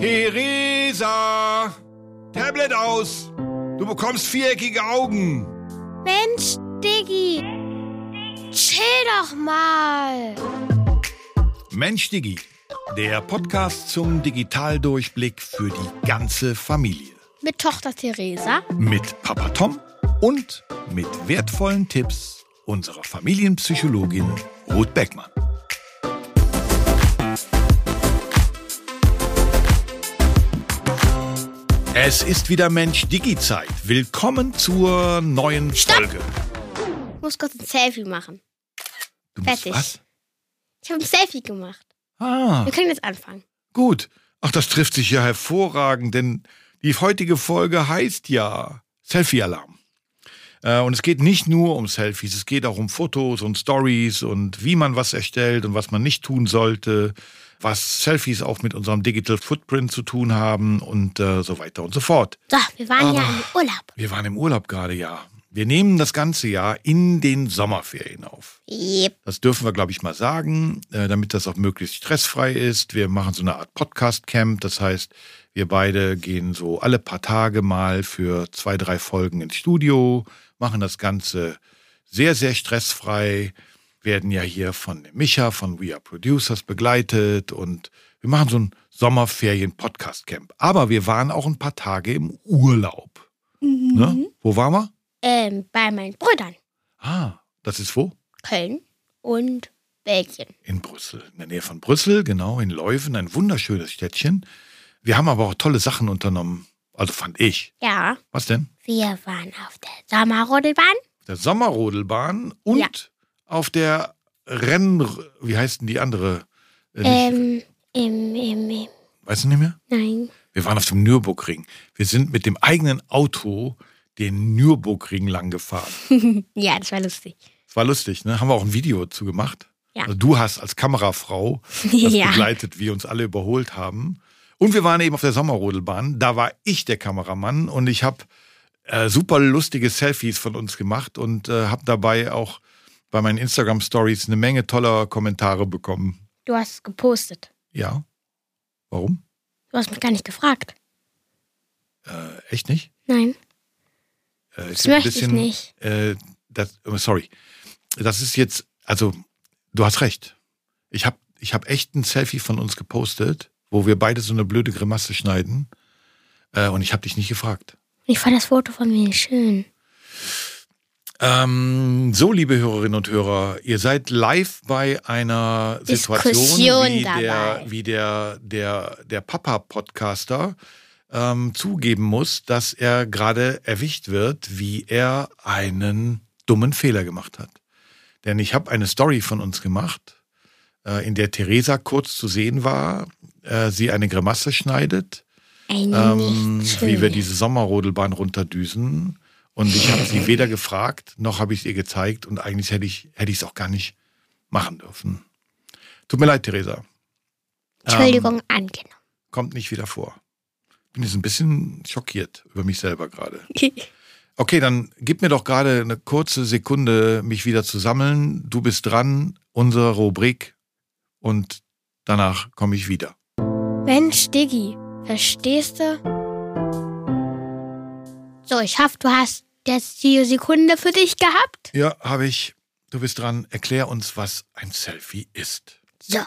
Theresa! Tablet aus! Du bekommst viereckige Augen! Mensch, Diggi! Chill doch mal! Mensch, Diggi, der Podcast zum Digitaldurchblick für die ganze Familie. Mit Tochter Theresa. Mit Papa Tom und mit wertvollen Tipps unserer Familienpsychologin Ruth Beckmann. Es ist wieder Mensch Digi-Zeit. Willkommen zur neuen Stopp! Folge. Ich muss kurz ein Selfie machen. Du Fertig. was? Ich habe ein Selfie gemacht. Ah, Wir können jetzt anfangen. gut. Ach, das trifft sich ja hervorragend, denn die heutige Folge heißt ja Selfie-Alarm. Äh, Und es geht nicht nur um Selfies, es geht auch um Fotos und Stories und wie man was erstellt und was man nicht tun sollte, was Selfies auch mit unserem Digital Footprint zu tun haben und äh, so weiter und so fort. So, wir waren ja Aber- im Urlaub. Wir waren im Urlaub gerade, ja. Wir nehmen das ganze Jahr in den Sommerferien auf. Yep. Das dürfen wir, glaube ich, mal sagen, äh, damit das auch möglichst stressfrei ist. Wir machen so eine Art Podcast-Camp. Das heißt, wir beide gehen so alle paar Tage mal für zwei, drei Folgen ins Studio, machen das Ganze sehr, sehr stressfrei, werden ja hier von Micha von We Are Producers begleitet und wir machen so ein Sommerferien-Podcast-Camp. Aber wir waren auch ein paar Tage im Urlaub. Ne? Wo waren wir? Ähm, bei meinen Brüdern. Ah, das ist wo? Köln und Belgien. In Brüssel, in der Nähe von Brüssel, genau, in Leuven, ein wunderschönes Städtchen. Wir haben aber auch tolle Sachen unternommen. Also fand ich. Ja, Was denn? wir waren auf der Sommerrodelbahn. Auf der Sommerrodelbahn und Ja. auf der Renn... Wie heißt denn die andere? Äh, Ähm, im, im, im, weißt du nicht mehr? nein. Wir waren auf dem Nürburgring. Wir sind mit dem eigenen Auto den Nürburgring lang gefahren. Ja, das war lustig. Das war lustig, ne? Haben wir auch ein Video zu gemacht. Ja. Also du hast als Kamerafrau das Ja. begleitet, wie uns alle überholt haben. Und wir waren eben auf der Sommerrodelbahn. Da war ich der Kameramann und ich habe äh, super lustige Selfies von uns gemacht und äh, habe dabei auch bei meinen Instagram Stories eine Menge toller Kommentare bekommen. Du hast es gepostet. Ja. Warum? Du hast mich gar nicht gefragt. Äh, echt nicht? Nein, Äh, das möchte ich nicht. Äh, das, oh, sorry. Das ist jetzt, also, du hast recht. Ich habe ich hab echt ein Selfie von uns gepostet, wo wir beide so eine blöde Grimasse schneiden. Äh, und ich habe dich nicht gefragt. Ich fand das Foto von mir schön. Ähm, so, liebe Hörerinnen und Hörer, ihr seid live bei einer Situation, Diskussion wie der, wie der, der, der Papa-Podcaster ähm, zugeben muss, dass er gerade erwischt wird, wie er einen dummen Fehler gemacht hat. Denn ich habe eine Story von uns gemacht, äh, in der Theresa kurz zu sehen war, äh, sie eine Grimasse schneidet Ein ähm, wie wir diese Sommerrodelbahn runterdüsen. Und ich habe sie weder gefragt, noch habe ich es ihr gezeigt. Und eigentlich hätte ich hätte ich es auch gar nicht machen dürfen. Tut mir leid, Theresa. Entschuldigung, Ähm, angenommen. kommt nicht wieder vor. Bin jetzt ein bisschen schockiert über mich selber gerade. Okay, dann gib mir doch gerade eine kurze Sekunde, mich wieder zu sammeln. Du bist dran, unsere Rubrik. Und danach komme ich wieder. Mensch, Diggi, verstehst du? So, ich hoffe, du hast jetzt die Sekunde für dich gehabt. Ja, habe ich. Du bist dran. Erklär uns, was ein Selfie ist. So,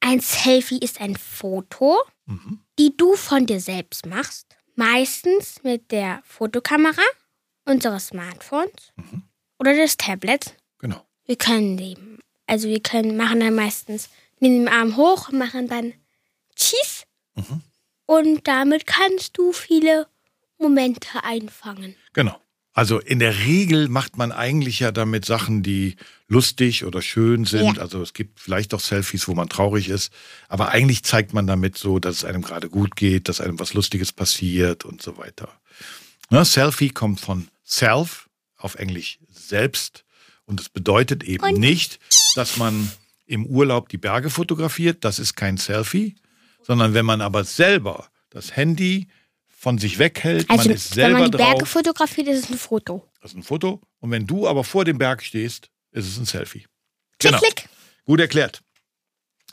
ein Selfie ist ein Foto, Mhm. die du von dir selbst machst. Meistens mit der Fotokamera unseres Smartphones Mhm. oder des Tablets. Genau. Wir können eben, also wir können machen dann meistens, nehmen den Arm hoch und machen dann Cheese. Mhm. Und damit kannst du viele Momente einfangen. Genau. Also in der Regel macht man eigentlich ja damit Sachen, die lustig oder schön sind. Ja. Also es gibt vielleicht auch Selfies, wo man traurig ist. Aber eigentlich zeigt man damit so, dass es einem gerade gut geht, dass einem was Lustiges passiert und so weiter. Ne, Selfie kommt von self, auf Englisch selbst. Und es bedeutet eben Und- nicht, dass man im Urlaub die Berge fotografiert. Das ist kein Selfie. Sondern wenn man aber selber das Handy von sich weghält, Also, man ist wenn selber man die Berge drauf. fotografiert, ist es ein Foto. Das ist ein Foto. Und wenn du aber vor dem Berg stehst, ist es ein Selfie. Klick, Genau. klick. Gut erklärt.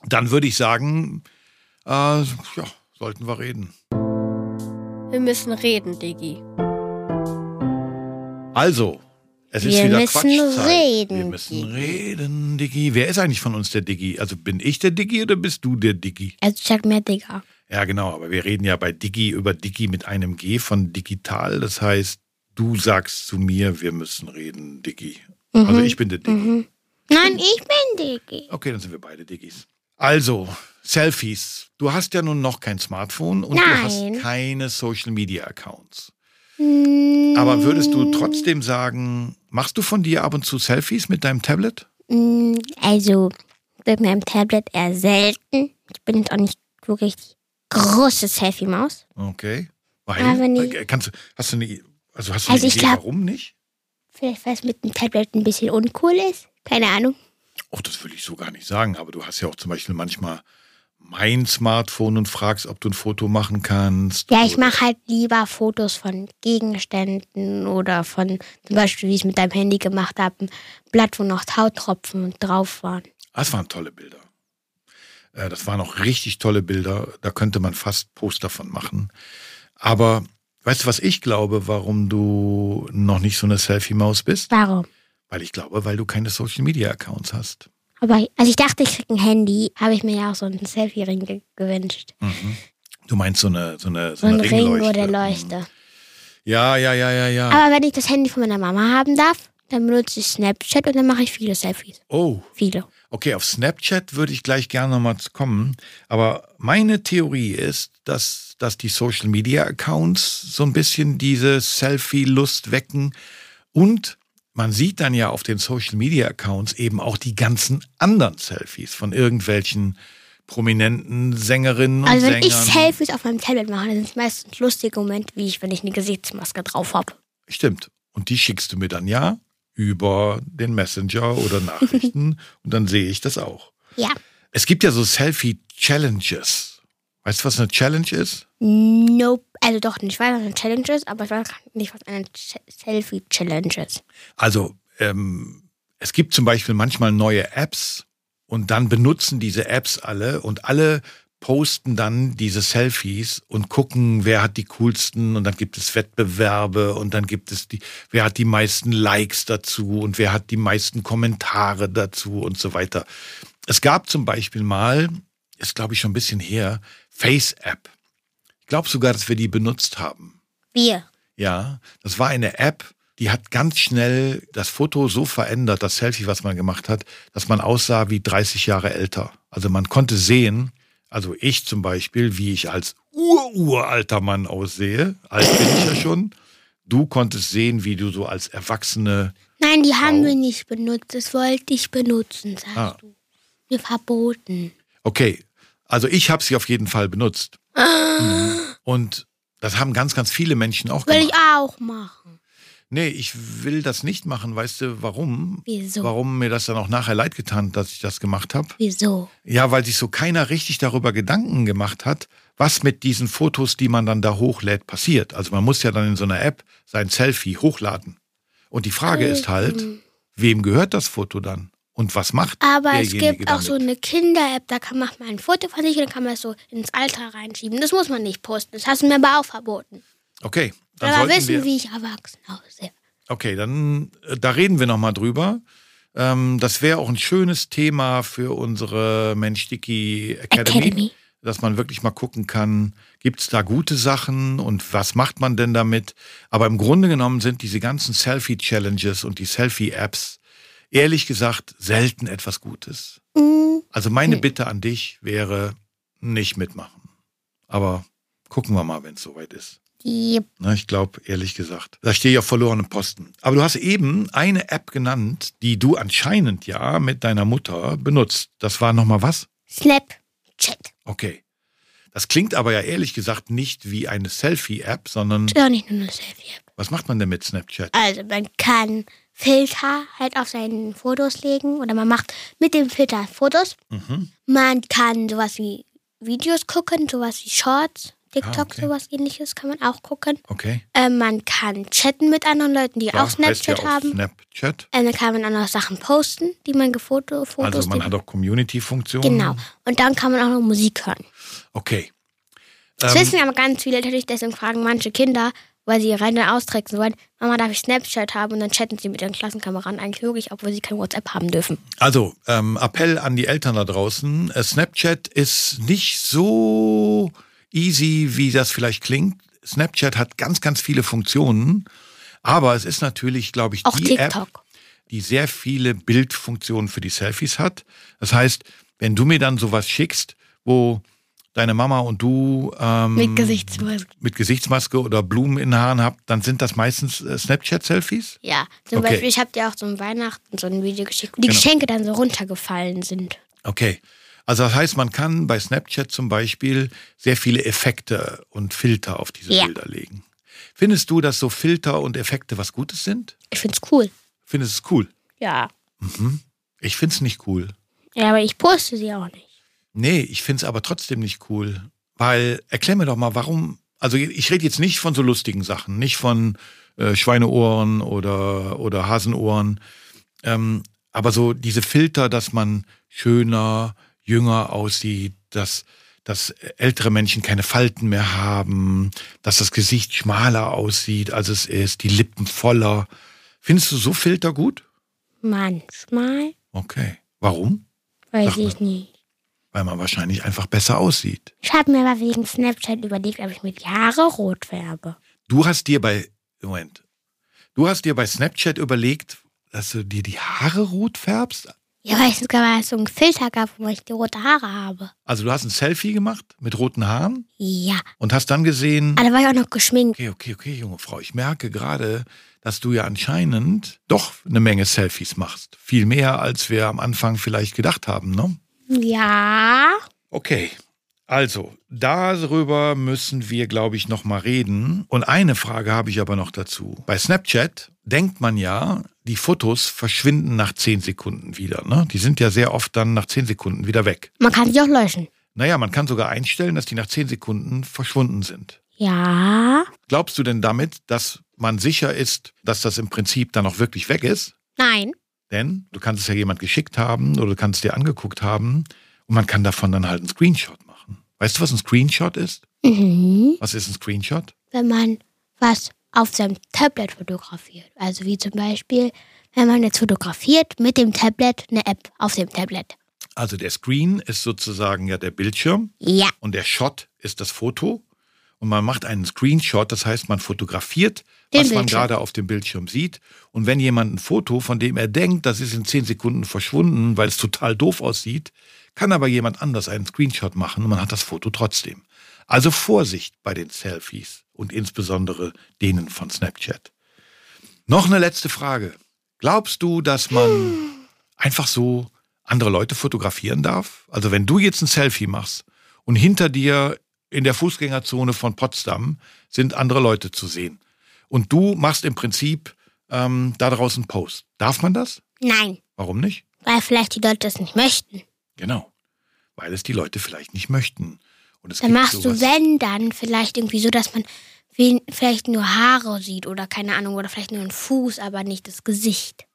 Dann würde ich sagen, äh, ja, sollten wir reden. Wir müssen reden, Diggi. Also, es ist Wir wieder müssen Quatschzeit. reden, Wir müssen Diggi. reden, Diggi. Wer ist eigentlich von uns der Diggi? Also bin ich der Diggi oder bist du der Diggi? Also sag mir, Digga. Ja, genau, aber wir reden ja bei Diggi über Diggi mit einem G von digital. Das heißt, du sagst zu mir, wir müssen reden, Diggi. Also ich bin der Diggi. Mhm. Nein, ich bin Diggi. Okay, dann sind wir beide Diggis. Also, Selfies. Du hast ja nun noch kein Smartphone und du Nein. hast keine Social Media Accounts. Mm, Aber würdest du trotzdem sagen, machst du von dir ab und zu Selfies mit deinem Tablet? mm, Also, mit meinem Tablet eher selten. Ich bin jetzt auch nicht wirklich die große Selfie-Maus. Okay. Weil, Aber nie. Äh, kannst hast du eine, also hast du Also eine ich Idee, glaub- warum nicht? Vielleicht, weil es mit dem Tablet ein bisschen uncool ist. Keine Ahnung. Oh, das will ich so gar nicht sagen, aber du hast ja auch zum Beispiel manchmal mein Smartphone und fragst, ob du ein Foto machen kannst. Ja, ich mache halt lieber Fotos von Gegenständen oder von zum Beispiel, wie ich es mit deinem Handy gemacht habe, ein Blatt, wo noch Tautropfen drauf waren. Das waren tolle Bilder. Äh, Das waren auch richtig tolle Bilder. Da könnte man fast Poster von machen. Aber weißt du, was ich glaube, warum du noch nicht so eine Selfie-Maus bist? Warum? Weil ich glaube, weil du keine Social-Media-Accounts hast. Aber als ich dachte, ich krieg ein Handy, habe ich mir ja auch so einen Selfie-Ring ge gewünscht. Du meinst so eine, so eine, So so ein eine Ring Ringleuchte. oder Leuchte. Ja, ja, ja, ja, ja. Aber wenn ich das Handy von meiner Mama haben darf, dann benutze ich Snapchat und dann mache ich viele Selfies. Oh, Viele. Okay, auf Snapchat würde ich gleich gerne nochmal kommen. Aber meine Theorie ist, dass, dass die Social Media Accounts so ein bisschen diese Selfie-Lust wecken. Und man sieht dann ja auf den Social Media Accounts eben auch die ganzen anderen Selfies von irgendwelchen prominenten Sängerinnen und Also wenn Sängern. ich Selfies auf meinem Tablet mache, dann sind es meistens lustige Momente, wie ich, wenn ich eine Gesichtsmaske drauf habe. Stimmt. Und die schickst du mir dann ja über den Messenger oder Nachrichten und dann sehe ich das auch. Ja. Es gibt ja so Selfie-Challenges. Weißt du, was eine Challenge ist? Nope. Also doch nicht, ich weiß, was eine Challenge ist, aber ich weiß nicht, was eine Ch Selfie-Challenge ist. Also, ähm, es gibt zum Beispiel manchmal neue Apps und dann benutzen diese Apps alle und alle posten dann diese Selfies und gucken, wer hat die coolsten und dann gibt es Wettbewerbe und dann gibt es die, wer hat die meisten Likes dazu und wer hat die meisten Kommentare dazu und so weiter. Es gab zum Beispiel mal, ist glaube ich schon ein bisschen her, Face-App. Ich glaube sogar, dass wir die benutzt haben. Wir. Ja, das war eine App, die hat ganz schnell das Foto so verändert, das Selfie, was man gemacht hat, dass man aussah wie 30 Jahre älter. Also man konnte sehen, also ich zum Beispiel, wie ich als ururalter Mann aussehe, alt bin ich ja schon. Du konntest sehen, wie du so als Erwachsene, Nein, die haben wir nicht benutzt. Das wollte ich benutzen, sagst Ah. du. Mir verboten. Okay, also ich habe sie auf jeden Fall benutzt. Mhm. Und das haben ganz, ganz viele Menschen auch Will gemacht. ich auch machen. Nee, ich will das nicht machen. Weißt du, warum? Wieso? Warum mir das dann auch nachher leid getan, hat, dass ich das gemacht habe? Wieso? Ja, weil sich so keiner richtig darüber Gedanken gemacht hat, was mit diesen Fotos, die man dann da hochlädt, passiert. Also man muss ja dann in so einer App sein Selfie hochladen. Und die Frage ist halt, wem gehört das Foto dann? Und was macht Aber es gibt auch damit? so eine Kinder-App, da kann man mal ein Foto von sich und dann kann man es so ins Alter reinschieben. Das muss man nicht posten. Das hast du mir aber auch verboten. Okay, dann Aber wissen, wir, wie ich erwachsen aussehe. Okay, dann äh, da reden wir noch mal drüber. Ähm, das wäre auch ein schönes Thema für unsere Mensch Dicky Academy, Academy. dass man wirklich mal gucken kann, gibt es da gute Sachen und was macht man denn damit? Aber im Grunde genommen sind diese ganzen Selfie-Challenges und die Selfie-Apps ehrlich gesagt selten etwas Gutes. Mm, Also meine Bitte an dich wäre, nicht mitmachen. Aber gucken wir mal, wenn es soweit ist. yep. Na, ich glaube, ehrlich gesagt, da stehe ich auf verlorenem Posten. Aber du hast eben eine App genannt, die du anscheinend ja mit deiner Mutter benutzt. Das war nochmal was? Snapchat. Okay. Das klingt aber ja ehrlich gesagt nicht wie eine Selfie-App, sondern Ist auch nicht nur eine Selfie-App. Was macht man denn mit Snapchat? Also man kann Filter halt auf seinen Fotos legen oder man macht mit dem Filter Fotos. Mhm. Man kann sowas wie Videos gucken, sowas wie Shorts, TikTok, Ah, okay. sowas ähnliches kann man auch gucken. Okay. Äh, man kann chatten mit anderen Leuten, die Da auch Snapchat ja haben. Snapchat. Äh, dann kann man auch noch Sachen posten, die man gefoto, Fotos. Also man hat auch Community-Funktionen. genau. Und dann kann man auch noch Musik hören. Okay. Das Ähm, wissen aber ganz viele natürlich, deswegen fragen manche Kinder, weil sie ihre Hände austricksen wollen, Mama, darf ich Snapchat haben? Und dann chatten sie mit ihren Klassenkameraden eigentlich wirklich, obwohl sie kein WhatsApp haben dürfen. Also, ähm, Appell an die Eltern da draußen. Äh, Snapchat ist nicht so easy, wie das vielleicht klingt. Snapchat hat ganz, ganz viele Funktionen. Aber es ist natürlich, glaube ich, Auch die App, TikTok. die sehr viele Bildfunktionen für die Selfies hat. Das heißt, wenn du mir dann sowas schickst, wo deine Mama und du ähm, Mit Gesichtsmaske. mit Gesichtsmaske oder Blumen in den Haaren habt, dann sind das meistens äh, Snapchat-Selfies? Ja, zum Okay. Beispiel, ich habe dir auch so ein Weihnachten so ein Video geschickt, wo die Genau. Geschenke dann so runtergefallen sind. Okay. Also das heißt, man kann bei Snapchat zum Beispiel sehr viele Effekte und Filter auf diese Ja. Bilder legen. Findest du, dass so Filter und Effekte was Gutes sind? Ich find's cool. Findest du es cool? Ja. Ich find's nicht cool. Ja, aber ich poste sie auch nicht. Nee, ich find's aber trotzdem nicht cool. Weil, erklär mir doch mal, warum. Also ich rede jetzt nicht von so lustigen Sachen, nicht von äh, Schweineohren oder, oder Hasenohren. Ähm, aber so diese Filter, dass man schöner, jünger aussieht, dass, dass ältere Menschen keine Falten mehr haben, dass das Gesicht schmaler aussieht, als es ist, die Lippen voller. Findest du so Filter gut? Manchmal Okay. Warum? weiß Sag mal. ich nicht. Weil man wahrscheinlich einfach besser aussieht. Ich habe mir aber wegen Snapchat überlegt, ob ich mir die Haare rot färbe. Du hast dir bei, Moment, du hast dir bei Snapchat überlegt, dass du dir die Haare rot färbst? Ja, weil es sogar so einen Filter gab, wo ich die rote Haare habe. Also du hast ein Selfie gemacht mit roten Haaren Ja. und hast dann gesehen, Aber da war ich auch noch geschminkt. okay, okay, okay, junge Frau, ich merke gerade, dass du ja anscheinend doch eine Menge Selfies machst. Viel mehr, als wir am Anfang vielleicht gedacht haben, ne? Ja. Okay, also darüber müssen wir, glaube ich, noch mal reden. Und eine Frage habe ich aber noch dazu. Bei Snapchat denkt man ja, die Fotos verschwinden nach 10 Sekunden wieder. Ne? Die sind ja sehr oft dann nach 10 Sekunden wieder weg. Man kann sie auch löschen. Naja, man kann sogar einstellen, dass die nach 10 Sekunden verschwunden sind. Ja. Glaubst du denn damit, dass man sicher ist, dass das im Prinzip dann auch wirklich weg ist? Nein. Denn du kannst es ja jemand geschickt haben oder du kannst es dir angeguckt haben und man kann davon dann halt einen Screenshot machen. Weißt du, was ein Screenshot ist? Mhm. Was ist ein Screenshot? Wenn man was auf seinem Tablet fotografiert. Also wie zum Beispiel, wenn man jetzt fotografiert mit dem Tablet eine App auf dem Tablet. Also der Screen ist sozusagen ja der Bildschirm Ja. und der Shot ist das Foto. Und man macht einen Screenshot, das heißt, man fotografiert, Den was man Bildschirm. gerade auf dem Bildschirm sieht. Und wenn jemand ein Foto, von dem er denkt, das ist in 10 Sekunden verschwunden, weil es total doof aussieht, kann aber jemand anders einen Screenshot machen und man hat das Foto trotzdem. Also Vorsicht bei den Selfies und insbesondere denen von Snapchat. Noch eine letzte Frage. Glaubst du, dass man einfach so andere Leute fotografieren darf? Also wenn du jetzt ein Selfie machst und hinter dir in der Fußgängerzone von Potsdam sind andere Leute zu sehen und du machst im Prinzip ähm, da draußen einen Post. Darf man das? Nein. Warum nicht? Weil vielleicht die Leute das nicht möchten. Genau. Weil es die Leute vielleicht nicht möchten. Und es Dann machst du, sowas- wenn, dann vielleicht irgendwie so, dass man vielleicht nur Haare sieht oder keine Ahnung, oder vielleicht nur einen Fuß, aber nicht das Gesicht.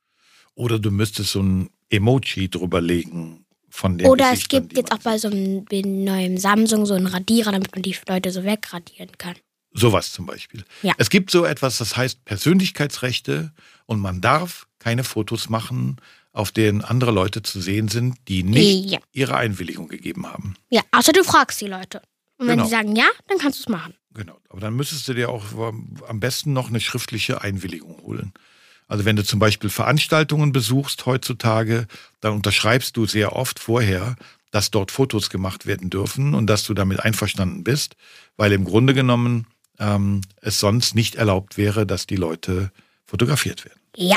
Oder du müsstest so ein Emoji drüber legen von den Oder es gibt jetzt auch bei so einem neuen Samsung so einen Radierer, damit man die Leute so wegradieren kann. Sowas zum Beispiel. Ja. Es gibt so etwas, das heißt Persönlichkeitsrechte und man darf keine Fotos machen, auf denen andere Leute zu sehen sind, die nicht Ja. ihre Einwilligung gegeben haben. Ja, außer du fragst die Leute. Und wenn Genau. die sagen ja, dann kannst du es machen. Genau. Aber dann müsstest du dir auch am besten noch eine schriftliche Einwilligung holen. Also wenn du zum Beispiel Veranstaltungen besuchst heutzutage, dann unterschreibst du sehr oft vorher, dass dort Fotos gemacht werden dürfen und dass du damit einverstanden bist, weil im Grunde genommen ähm, es sonst nicht erlaubt wäre, dass die Leute fotografiert werden. Ja.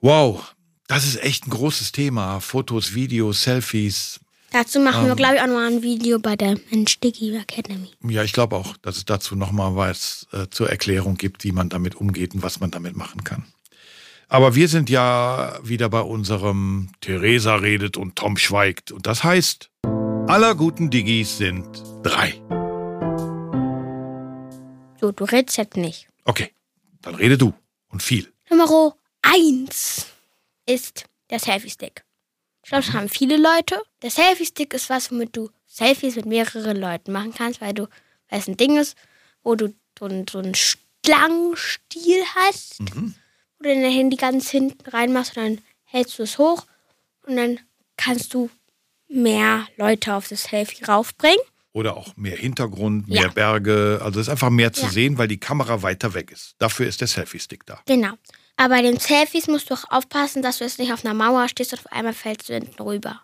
Wow, das ist echt ein großes Thema. Fotos, Videos, Selfies. Dazu machen wir, Ähm. glaube ich, auch noch mal ein Video bei der Digi Academy. Ja, ich glaube auch, dass es dazu nochmal was äh, zur Erklärung gibt, wie man damit umgeht und was man damit machen kann. Aber wir sind ja wieder bei unserem Theresa redet und Tom schweigt. Und das heißt, aller guten Diggis sind drei. So, du redest jetzt nicht. Okay, dann rede du und viel. Nummer eins ist der Selfie-Stick. Ich glaube, das haben viele Leute. Der Selfie-Stick ist was, womit du Selfies mit mehreren Leuten machen kannst, weil du weil es ein Ding ist, wo du so einen, so einen Schlangenstiel hast, Mhm. Du dein Handy ganz hinten reinmachst und dann hältst du es hoch und dann kannst du mehr Leute auf das Selfie raufbringen. Oder auch mehr Hintergrund, mehr Ja. Berge. Also es ist einfach mehr zu Ja. sehen, weil die Kamera weiter weg ist. Dafür ist der Selfie-Stick da. Genau. Aber bei den Selfies musst du auch aufpassen, dass du jetzt nicht auf einer Mauer stehst und auf einmal fällst du hinten rüber.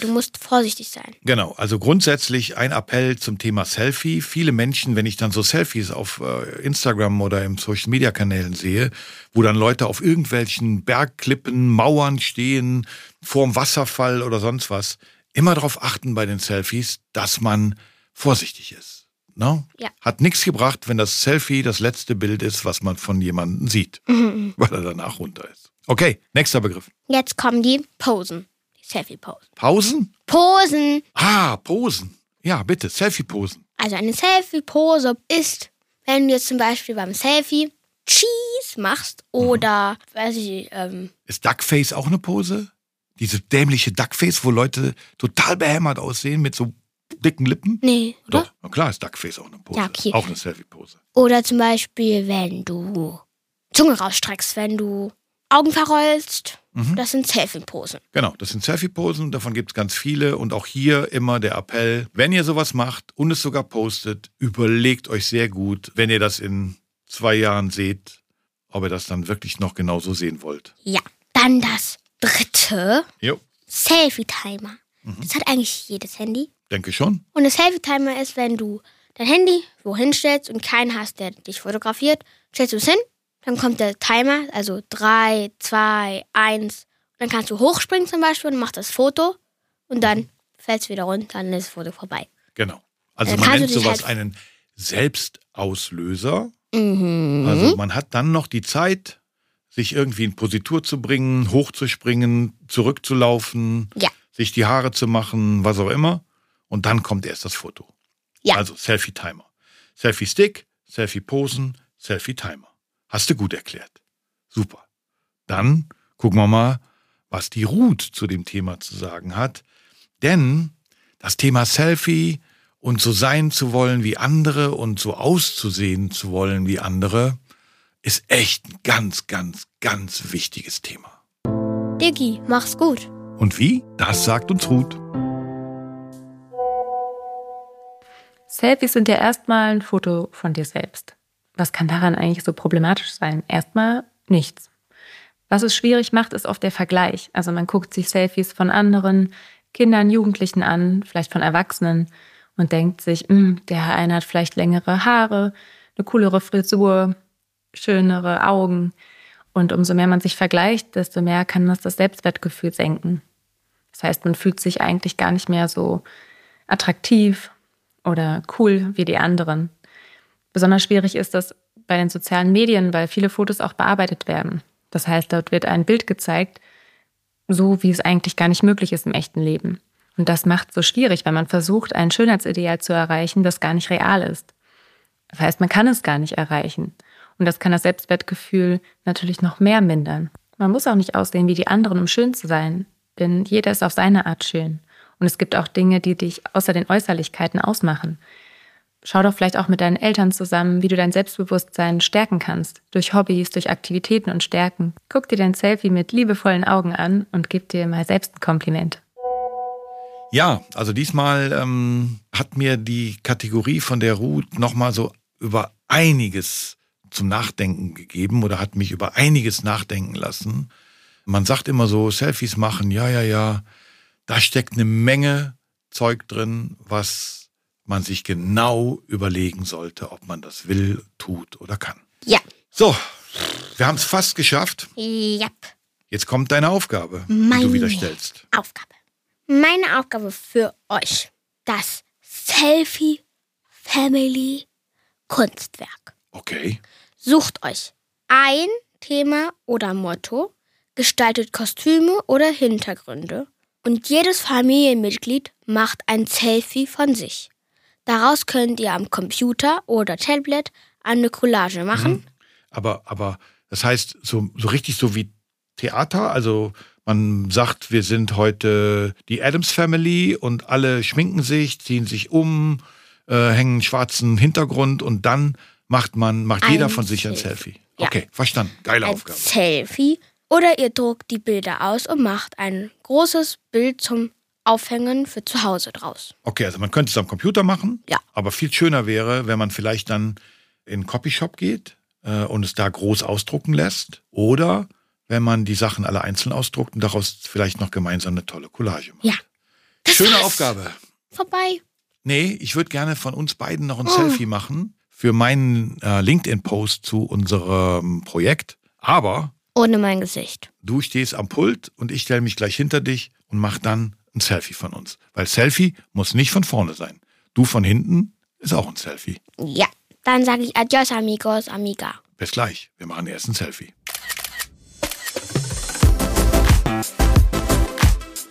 Du musst vorsichtig sein. Genau, also grundsätzlich ein Appell zum Thema Selfie. Viele Menschen, wenn ich dann so Selfies auf äh, Instagram oder im Social Media Kanälen sehe, wo dann Leute auf irgendwelchen Bergklippen, Mauern stehen, vorm Wasserfall oder sonst was, immer darauf achten bei den Selfies, dass man vorsichtig ist. Ne? Ja. Hat nichts gebracht, wenn das Selfie das letzte Bild ist, was man von jemandem sieht, weil er danach runter ist. Okay, nächster Begriff. Jetzt kommen die Posen. Selfie-Posen. Pausen? Posen. Ah, Posen. Ja, bitte, Selfie-Posen. Also eine Selfie-Pose ist, wenn du jetzt zum Beispiel beim Selfie Cheese machst oder, weiß ich, ähm, Ist Duckface auch eine Pose? Diese dämliche Duckface, wo Leute total behämmert aussehen mit so dicken Lippen? nee, oder? Doch, na klar ist Duckface auch eine Pose. Ja, okay. Auch eine Selfie-Pose. Oder zum Beispiel, wenn du Zunge rausstreckst, wenn du Augen verrollst. Mhm. Das sind Selfie-Posen. Genau, das sind Selfie-Posen, davon gibt es ganz viele. Und auch hier immer der Appell, wenn ihr sowas macht und es sogar postet, überlegt euch sehr gut, wenn ihr das in zwei Jahren seht, ob ihr das dann wirklich noch genauso sehen wollt. Ja. Dann das dritte, Jo, Selfie-Timer. Mhm. Das hat eigentlich jedes Handy. denke schon. Und das Selfie-Timer ist, wenn du dein Handy wohin stellst und keinen hast, der dich fotografiert, stellst du es hin, dann kommt der Timer, also 3, 2, 1. Dann kannst du hochspringen zum Beispiel und machst das Foto und dann fällst du wieder runter, dann ist das Foto vorbei. Genau. Also Dann man nennt sowas halt- einen Selbstauslöser. Mhm. Also man hat dann noch die Zeit, sich irgendwie in Positur zu bringen, hochzuspringen, zurückzulaufen, Ja. sich die Haare zu machen, was auch immer. Und dann kommt erst das Foto. Ja. Also Selfie-Timer. Selfie-Stick, Selfie-Posen, Selfie-Timer. Hast du gut erklärt. Super. Dann gucken wir mal, was die Ruth zu dem Thema zu sagen hat. Denn das Thema Selfie und so sein zu wollen wie andere und so auszusehen zu wollen wie andere, ist echt ein ganz, ganz, ganz wichtiges Thema. Diggi, mach's gut. Und wie? Das sagt uns Ruth. Selfies sind ja erstmal ein Foto von dir selbst. Was kann daran eigentlich so problematisch sein? Erstmal nichts. Was es schwierig macht, ist oft der Vergleich. Also man guckt sich Selfies von anderen Kindern, Jugendlichen an, vielleicht von Erwachsenen und denkt sich, "Hm, der eine hat vielleicht längere Haare, eine coolere Frisur, schönere Augen. Und umso mehr man sich vergleicht, desto mehr kann das das Selbstwertgefühl senken. Das heißt, man fühlt sich eigentlich gar nicht mehr so attraktiv oder cool wie die anderen. Besonders schwierig ist das bei den sozialen Medien, weil viele Fotos auch bearbeitet werden. Das heißt, dort wird ein Bild gezeigt, so wie es eigentlich gar nicht möglich ist im echten Leben. Und das macht es so schwierig, weil man versucht, ein Schönheitsideal zu erreichen, das gar nicht real ist. Das heißt, man kann es gar nicht erreichen. Und das kann das Selbstwertgefühl natürlich noch mehr mindern. Man muss auch nicht aussehen wie die anderen, um schön zu sein. Denn jeder ist auf seine Art schön. Und es gibt auch Dinge, die dich außer den Äußerlichkeiten ausmachen. Schau doch vielleicht auch mit deinen Eltern zusammen, wie du dein Selbstbewusstsein stärken kannst. Durch Hobbys, durch Aktivitäten und Stärken. Guck dir dein Selfie mit liebevollen Augen an und gib dir mal selbst ein Kompliment. Ja, also diesmal ähm, hat mir die Kategorie von der Ruth nochmal so über einiges zum Nachdenken gegeben oder hat mich über einiges nachdenken lassen. Man sagt immer so, Selfies machen, ja, ja, ja. Da steckt eine Menge Zeug drin, was man sich genau überlegen sollte, ob man das will, tut oder kann. Ja. So, wir haben es fast geschafft. Ja. Jetzt kommt deine Aufgabe, die Meine. du wieder stellst. Aufgabe. Meine Aufgabe für euch. Das Selfie Family Kunstwerk. Okay. Sucht euch ein Thema oder Motto, gestaltet Kostüme oder Hintergründe und jedes Familienmitglied macht ein Selfie von sich. Daraus könnt ihr am Computer oder Tablet eine Collage machen. Aber, aber das heißt, so, so richtig so wie Theater, also man sagt, wir sind heute die Adams Family und alle schminken sich, ziehen sich um, äh, hängen einen schwarzen Hintergrund und dann macht man, macht Ein jeder von sich ein Selfie. Selfie. Ja. Okay, verstanden. Geile ein Aufgabe. Selfie. Oder ihr druckt die Bilder aus und macht ein großes Bild zum Aufhängen für zu Hause draus. Okay, also man könnte es am Computer machen, Ja. aber viel schöner wäre, wenn man vielleicht dann in einen Copyshop geht äh, und es da groß ausdrucken lässt. Oder wenn man die Sachen alle einzeln ausdruckt und daraus vielleicht noch gemeinsam eine tolle Collage macht. Ja. Das Schöne war's. Aufgabe. Vorbei. Nee, ich würde gerne von uns beiden noch ein Oh. Selfie machen für meinen äh, LinkedIn-Post zu unserem Projekt. Aber Ohne mein Gesicht. du stehst am Pult und ich stelle mich gleich hinter dich und mach dann ein Selfie von uns. Weil Selfie muss nicht von vorne sein. Du von hinten ist auch ein Selfie. Ja. Dann sage ich Adios, amigos, amiga. Bis gleich. Wir machen erst ein Selfie.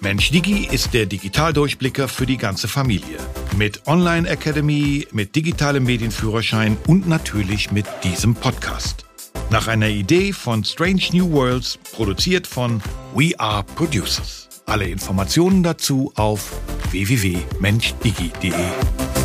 Mensch Digi ist der Digitaldurchblicker für die ganze Familie. Mit Online Academy, mit digitalem Medienführerschein und natürlich mit diesem Podcast. Nach einer Idee von Strange New Worlds, produziert von We Are Producers. Alle Informationen dazu auf www.menschdigi.de.